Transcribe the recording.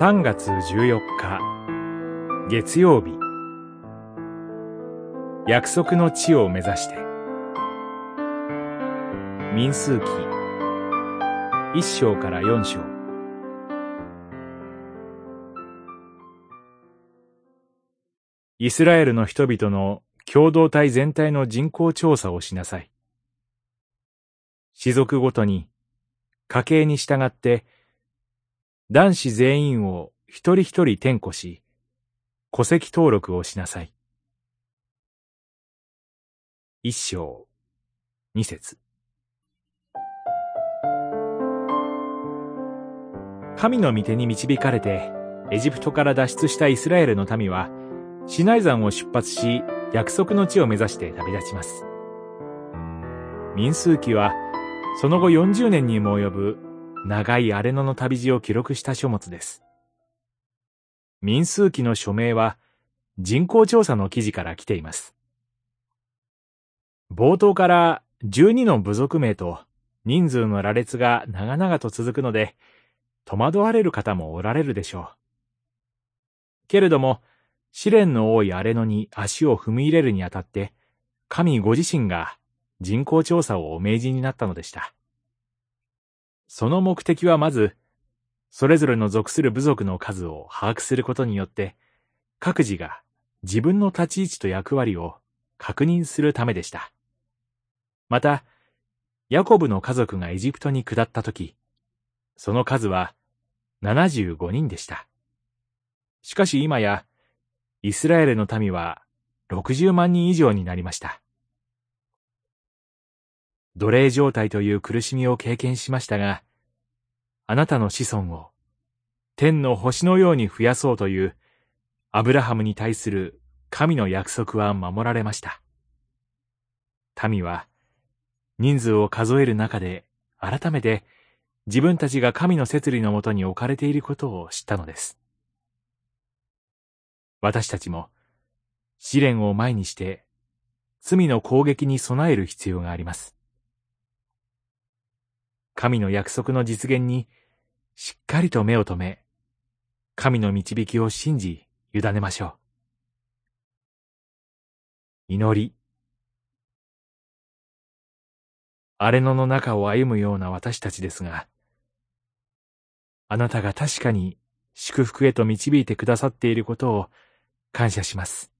3月14日月曜日。約束の地を目指して。民数記。一章から四章。イスラエルの人々の共同体全体の人口調査をしなさい。士族ごとに家計に従って男子全員を一人一人転庫し、戸籍登録をしなさい。一章、二節。神の御手に導かれて、エジプトから脱出したイスラエルの民は、シナイ山を出発し、約束の地を目指して旅立ちます。民数記は、その後40年にも及ぶ長い荒れ野の旅路を記録した書物です。民数記の署名は人口調査の記事から来ています。冒頭から12の部族名と人数の羅列が長々と続くので、戸惑われる方もおられるでしょう。けれども、試練の多い荒れ野に足を踏み入れるにあたって、神ご自身が人口調査をお命じになったのでした。その目的はまず、それぞれの属する部族の数を把握することによって、各自が自分の立ち位置と役割を確認するためでした。また、ヤコブの家族がエジプトに下ったとき、その数は75人でした。しかし今や、イスラエルの民は60万人以上になりました。奴隷状態という苦しみを経験しましたが、あなたの子孫を天の星のように増やそうというアブラハムに対する神の約束は守られました。民は人数を数える中で改めて自分たちが神の摂理のもとに置かれていることを知ったのです。私たちも試練を前にして罪の攻撃に備える必要があります。神の約束の実現にしっかりと目を留め、神の導きを信じ、委ねましょう。祈り。荒れ野の中を歩むような私たちですが、あなたが確かに祝福へと導いてくださっていることを感謝します。